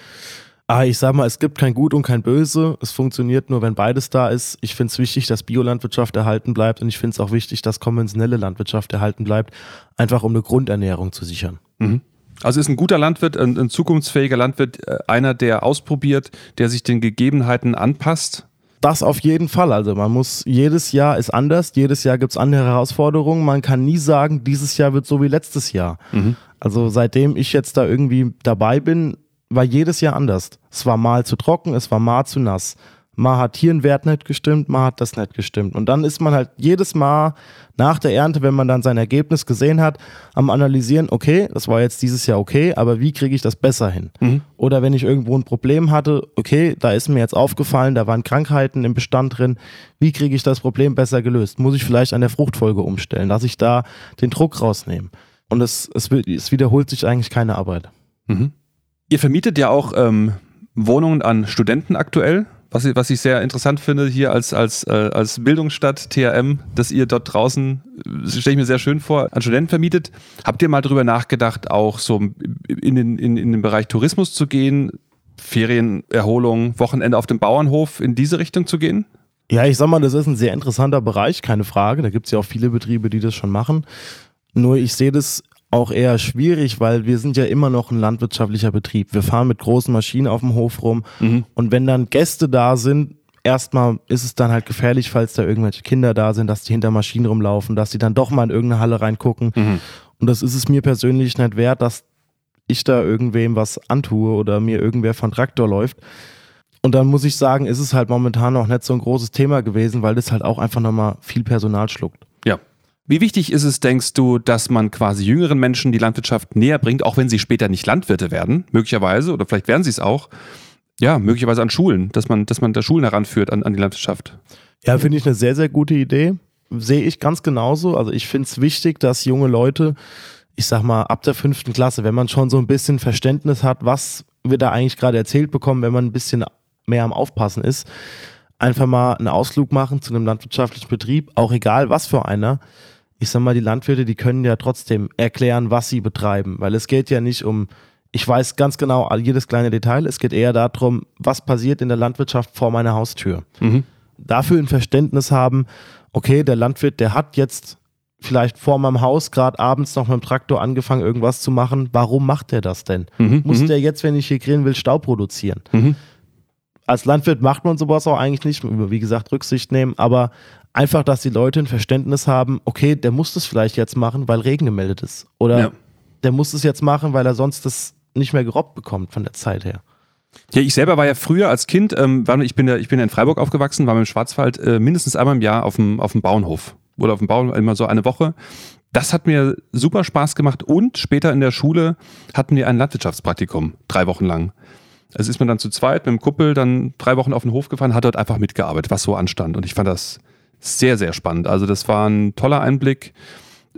Aber ich sag mal, es gibt kein Gut und kein Böse. Es funktioniert nur, wenn beides da ist. Ich finde es wichtig, dass Biolandwirtschaft erhalten bleibt und ich finde es auch wichtig, dass konventionelle Landwirtschaft erhalten bleibt, einfach um eine Grundernährung zu sichern. Mhm. Also ist ein guter Landwirt, ein, ein zukunftsfähiger Landwirt, äh, einer, der ausprobiert, der sich den Gegebenheiten anpasst das auf jeden Fall. Also man muss, jedes Jahr ist anders, jedes Jahr gibt es andere Herausforderungen. Man kann nie sagen, dieses Jahr wird so wie letztes Jahr. Mhm. Also seitdem ich jetzt da irgendwie dabei bin, war jedes Jahr anders. Es war mal zu trocken, es war mal zu nass mal hat hier ein Wert nicht gestimmt, mal hat das nicht gestimmt. Und dann ist man halt jedes Mal nach der Ernte, wenn man dann sein Ergebnis gesehen hat, am Analysieren, okay, das war jetzt dieses Jahr okay, aber wie kriege ich das besser hin? Mhm. Oder wenn ich irgendwo ein Problem hatte, okay, da ist mir jetzt aufgefallen, da waren Krankheiten im Bestand drin, wie kriege ich das Problem besser gelöst? Muss ich vielleicht an der Fruchtfolge umstellen, dass ich da den Druck rausnehme? Und es, es, es wiederholt sich eigentlich keine Arbeit. Mhm. Ihr vermietet ja auch ähm, Wohnungen an Studenten aktuell was was ich sehr interessant finde hier als, als, äh, als Bildungsstadt THM, dass ihr dort draußen, das stelle ich mir sehr schön vor, an Studenten vermietet. Habt ihr mal darüber nachgedacht, auch so in den, in, in den Bereich Tourismus zu gehen, Ferienerholung, Wochenende auf dem Bauernhof, in diese Richtung zu gehen? Ja, ich sag mal, das ist ein sehr interessanter Bereich, keine Frage. Da gibt es ja auch viele Betriebe, die das schon machen. Nur ich sehe das auch eher schwierig, weil wir sind ja immer noch ein landwirtschaftlicher Betrieb. Wir fahren mit großen Maschinen auf dem Hof rum mhm. und wenn dann Gäste da sind, erstmal ist es dann halt gefährlich, falls da irgendwelche Kinder da sind, dass die hinter Maschinen rumlaufen, dass die dann doch mal in irgendeine Halle reingucken. Mhm. Und das ist es mir persönlich nicht wert, dass ich da irgendwem was antue oder mir irgendwer von Traktor läuft. Und dann muss ich sagen, ist es halt momentan noch nicht so ein großes Thema gewesen, weil das halt auch einfach nochmal viel Personal schluckt. Wie wichtig ist es, denkst du, dass man quasi jüngeren Menschen die Landwirtschaft näher bringt, auch wenn sie später nicht Landwirte werden, möglicherweise, oder vielleicht werden sie es auch, ja, möglicherweise an Schulen, dass man, dass man da Schulen heranführt an, an die Landwirtschaft? Ja, finde ich eine sehr, sehr gute Idee. Sehe ich ganz genauso. Also ich finde es wichtig, dass junge Leute, ich sag mal, ab der fünften Klasse, wenn man schon so ein bisschen Verständnis hat, was wir da eigentlich gerade erzählt bekommen, wenn man ein bisschen mehr am Aufpassen ist, einfach mal einen Ausflug machen zu einem landwirtschaftlichen Betrieb, auch egal was für einer, ich sag mal, die Landwirte, die können ja trotzdem erklären, was sie betreiben, weil es geht ja nicht um, ich weiß ganz genau jedes kleine Detail, es geht eher darum, was passiert in der Landwirtschaft vor meiner Haustür. Mhm. Dafür ein Verständnis haben, okay, der Landwirt, der hat jetzt vielleicht vor meinem Haus gerade abends noch mit dem Traktor angefangen, irgendwas zu machen. Warum macht er das denn? Mhm. Muss mhm. der jetzt, wenn ich hier grillen will, Stau produzieren? Mhm. Als Landwirt macht man sowas auch eigentlich nicht, wie gesagt, Rücksicht nehmen, aber einfach, dass die Leute ein Verständnis haben, okay, der muss das vielleicht jetzt machen, weil Regen gemeldet ist. Oder ja. der muss es jetzt machen, weil er sonst das nicht mehr gerobbt bekommt von der Zeit her. Ja, ich selber war ja früher als Kind, ähm, ich, bin ja, ich bin ja in Freiburg aufgewachsen, war im Schwarzwald äh, mindestens einmal im Jahr auf dem, auf dem Bauernhof. Oder auf dem Bauernhof immer so eine Woche. Das hat mir super Spaß gemacht und später in der Schule hatten wir ein Landwirtschaftspraktikum, drei Wochen lang. Also ist man dann zu zweit mit dem Kuppel dann drei Wochen auf den Hof gefahren, hat dort einfach mitgearbeitet, was so anstand. Und ich fand das sehr, sehr spannend. Also das war ein toller Einblick.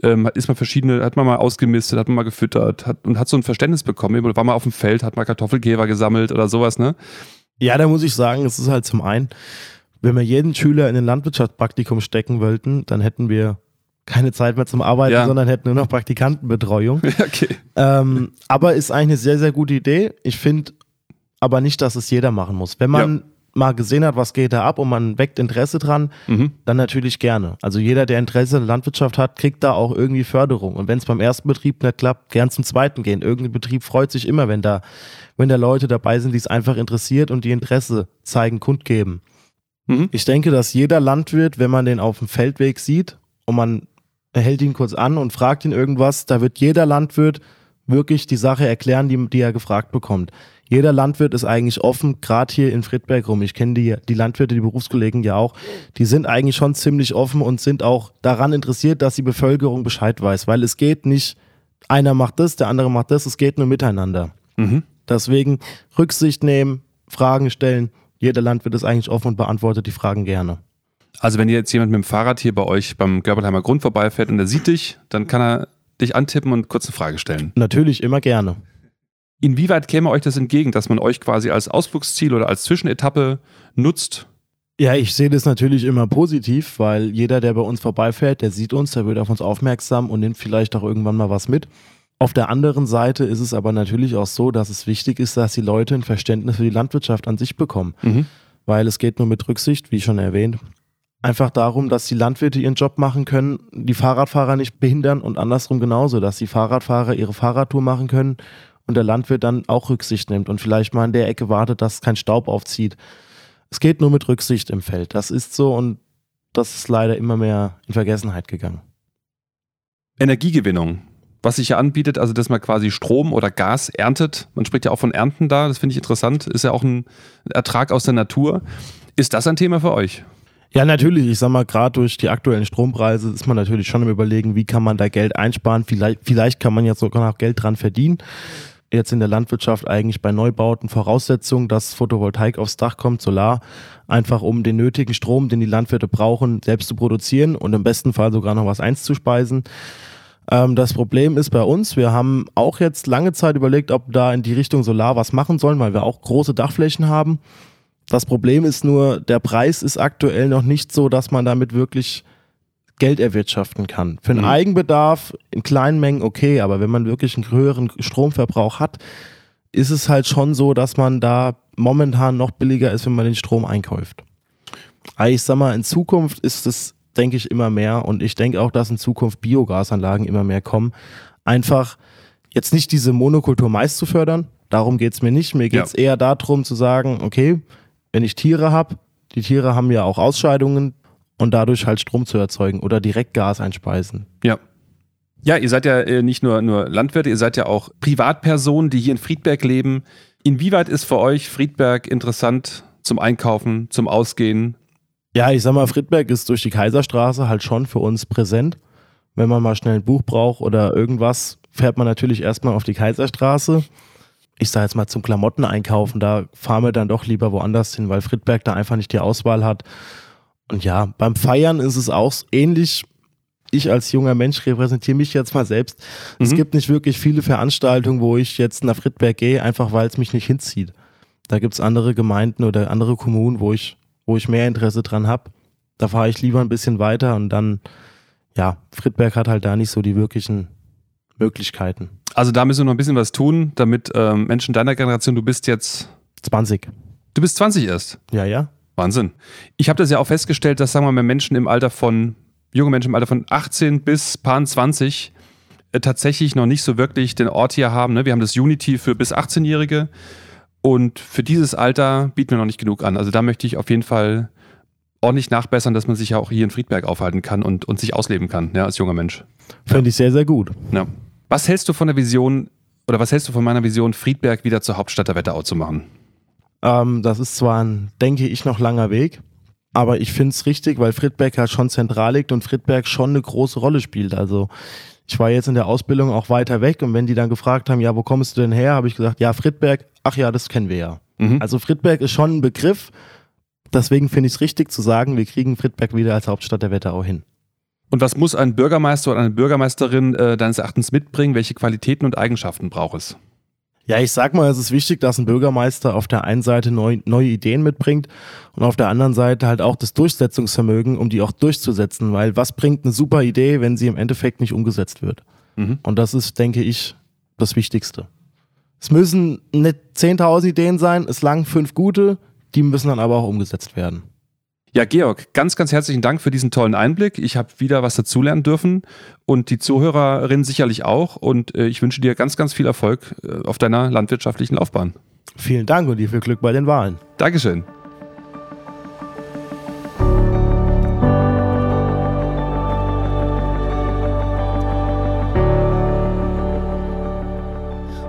Ähm, ist man verschiedene, hat man mal ausgemistet, hat man mal gefüttert hat, und hat so ein Verständnis bekommen. War mal auf dem Feld, hat mal Kartoffelgeber gesammelt oder sowas, ne? Ja, da muss ich sagen, es ist halt zum einen, wenn wir jeden Schüler in ein Landwirtschaftspraktikum stecken wollten, dann hätten wir keine Zeit mehr zum Arbeiten, ja. sondern hätten nur noch Praktikantenbetreuung. okay. Ähm, aber ist eigentlich eine sehr, sehr gute Idee. Ich finde aber nicht, dass es jeder machen muss. Wenn man ja mal gesehen hat, was geht da ab und man weckt Interesse dran, mhm. dann natürlich gerne. Also jeder, der Interesse in der Landwirtschaft hat, kriegt da auch irgendwie Förderung. Und wenn es beim ersten Betrieb nicht klappt, gern zum zweiten gehen. Irgendein Betrieb freut sich immer, wenn da, wenn da Leute dabei sind, die es einfach interessiert und die Interesse zeigen, kundgeben. Mhm. Ich denke, dass jeder Landwirt, wenn man den auf dem Feldweg sieht und man hält ihn kurz an und fragt ihn irgendwas, da wird jeder Landwirt wirklich die Sache erklären, die, die er gefragt bekommt jeder Landwirt ist eigentlich offen, gerade hier in Friedberg rum. Ich kenne die, die Landwirte, die Berufskollegen ja auch. Die sind eigentlich schon ziemlich offen und sind auch daran interessiert, dass die Bevölkerung Bescheid weiß, weil es geht nicht, einer macht das, der andere macht das, es geht nur miteinander. Mhm. Deswegen Rücksicht nehmen, Fragen stellen. Jeder Landwirt ist eigentlich offen und beantwortet die Fragen gerne. Also wenn jetzt jemand mit dem Fahrrad hier bei euch beim Görbelheimer Grund vorbeifährt und er sieht dich, dann kann er dich antippen und kurz eine Frage stellen. Natürlich, immer gerne. Inwieweit käme euch das entgegen, dass man euch quasi als Ausflugsziel oder als Zwischenetappe nutzt? Ja, ich sehe das natürlich immer positiv, weil jeder, der bei uns vorbeifährt, der sieht uns, der wird auf uns aufmerksam und nimmt vielleicht auch irgendwann mal was mit. Auf der anderen Seite ist es aber natürlich auch so, dass es wichtig ist, dass die Leute ein Verständnis für die Landwirtschaft an sich bekommen. Mhm. Weil es geht nur mit Rücksicht, wie schon erwähnt, einfach darum, dass die Landwirte ihren Job machen können, die Fahrradfahrer nicht behindern und andersrum genauso, dass die Fahrradfahrer ihre Fahrradtour machen können und der Landwirt dann auch Rücksicht nimmt und vielleicht mal in der Ecke wartet, dass kein Staub aufzieht. Es geht nur mit Rücksicht im Feld. Das ist so und das ist leider immer mehr in Vergessenheit gegangen. Energiegewinnung. Was sich ja anbietet, also dass man quasi Strom oder Gas erntet. Man spricht ja auch von Ernten da, das finde ich interessant. Ist ja auch ein Ertrag aus der Natur. Ist das ein Thema für euch? Ja, natürlich. Ich sag mal, gerade durch die aktuellen Strompreise ist man natürlich schon im Überlegen, wie kann man da Geld einsparen. Vielleicht, vielleicht kann man ja sogar noch Geld dran verdienen jetzt in der Landwirtschaft eigentlich bei Neubauten Voraussetzung, dass Photovoltaik aufs Dach kommt, Solar, einfach um den nötigen Strom, den die Landwirte brauchen, selbst zu produzieren und im besten Fall sogar noch was einzuspeisen. Ähm, das Problem ist bei uns, wir haben auch jetzt lange Zeit überlegt, ob da in die Richtung Solar was machen sollen, weil wir auch große Dachflächen haben. Das Problem ist nur, der Preis ist aktuell noch nicht so, dass man damit wirklich Geld erwirtschaften kann. Für einen mhm. Eigenbedarf in kleinen Mengen okay, aber wenn man wirklich einen höheren Stromverbrauch hat, ist es halt schon so, dass man da momentan noch billiger ist, wenn man den Strom einkauft. Aber ich sag mal, in Zukunft ist es, denke ich, immer mehr und ich denke auch, dass in Zukunft Biogasanlagen immer mehr kommen. Einfach jetzt nicht diese Monokultur Mais zu fördern, darum geht es mir nicht. Mir geht es ja. eher darum zu sagen, okay, wenn ich Tiere habe, die Tiere haben ja auch Ausscheidungen und dadurch halt Strom zu erzeugen oder direkt Gas einspeisen. Ja. Ja, ihr seid ja äh, nicht nur, nur Landwirte, ihr seid ja auch Privatpersonen, die hier in Friedberg leben. Inwieweit ist für euch Friedberg interessant zum Einkaufen, zum Ausgehen? Ja, ich sag mal, Friedberg ist durch die Kaiserstraße halt schon für uns präsent. Wenn man mal schnell ein Buch braucht oder irgendwas, fährt man natürlich erstmal auf die Kaiserstraße ich sage jetzt mal zum Klamotten einkaufen, da fahren wir dann doch lieber woanders hin, weil Friedberg da einfach nicht die Auswahl hat. Und ja, beim Feiern ist es auch ähnlich. Ich als junger Mensch repräsentiere mich jetzt mal selbst. Mhm. Es gibt nicht wirklich viele Veranstaltungen, wo ich jetzt nach Friedberg gehe, einfach weil es mich nicht hinzieht. Da gibt es andere Gemeinden oder andere Kommunen, wo ich, wo ich mehr Interesse dran habe. Da fahre ich lieber ein bisschen weiter und dann, ja, Friedberg hat halt da nicht so die wirklichen Möglichkeiten. Also da müssen wir noch ein bisschen was tun, damit ähm, Menschen deiner Generation, du bist jetzt 20. Du bist 20 erst? Ja, ja. Wahnsinn. Ich habe das ja auch festgestellt, dass, sagen wir mal, Menschen im Alter von, junge Menschen im Alter von 18 bis paar 20 äh, tatsächlich noch nicht so wirklich den Ort hier haben. Ne? Wir haben das Unity für bis 18-Jährige und für dieses Alter bieten wir noch nicht genug an. Also da möchte ich auf jeden Fall ordentlich nachbessern, dass man sich ja auch hier in Friedberg aufhalten kann und, und sich ausleben kann, ja, als junger Mensch. Fände ja. ich sehr, sehr gut. Ja. Was hältst du von der Vision oder was hältst du von meiner Vision, Friedberg wieder zur Hauptstadt der Wetterau zu machen? Ähm, das ist zwar ein, denke ich, noch langer Weg, aber ich finde es richtig, weil Friedberg halt schon zentral liegt und Friedberg schon eine große Rolle spielt. Also ich war jetzt in der Ausbildung auch weiter weg und wenn die dann gefragt haben, ja, wo kommst du denn her, habe ich gesagt, ja, Friedberg, ach ja, das kennen wir ja. Mhm. Also Friedberg ist schon ein Begriff, deswegen finde ich es richtig zu sagen, wir kriegen Friedberg wieder als Hauptstadt der Wetterau hin. Und was muss ein Bürgermeister oder eine Bürgermeisterin äh, deines Erachtens mitbringen? Welche Qualitäten und Eigenschaften braucht es? Ja, ich sag mal, es ist wichtig, dass ein Bürgermeister auf der einen Seite neu, neue Ideen mitbringt und auf der anderen Seite halt auch das Durchsetzungsvermögen, um die auch durchzusetzen. Weil was bringt eine super Idee, wenn sie im Endeffekt nicht umgesetzt wird? Mhm. Und das ist, denke ich, das Wichtigste. Es müssen nicht 10.000 Ideen sein, es lang fünf gute, die müssen dann aber auch umgesetzt werden. Ja, Georg, ganz, ganz herzlichen Dank für diesen tollen Einblick. Ich habe wieder was dazulernen dürfen und die Zuhörerinnen sicherlich auch. Und äh, ich wünsche dir ganz, ganz viel Erfolg äh, auf deiner landwirtschaftlichen Laufbahn. Vielen Dank und dir viel Glück bei den Wahlen. Dankeschön.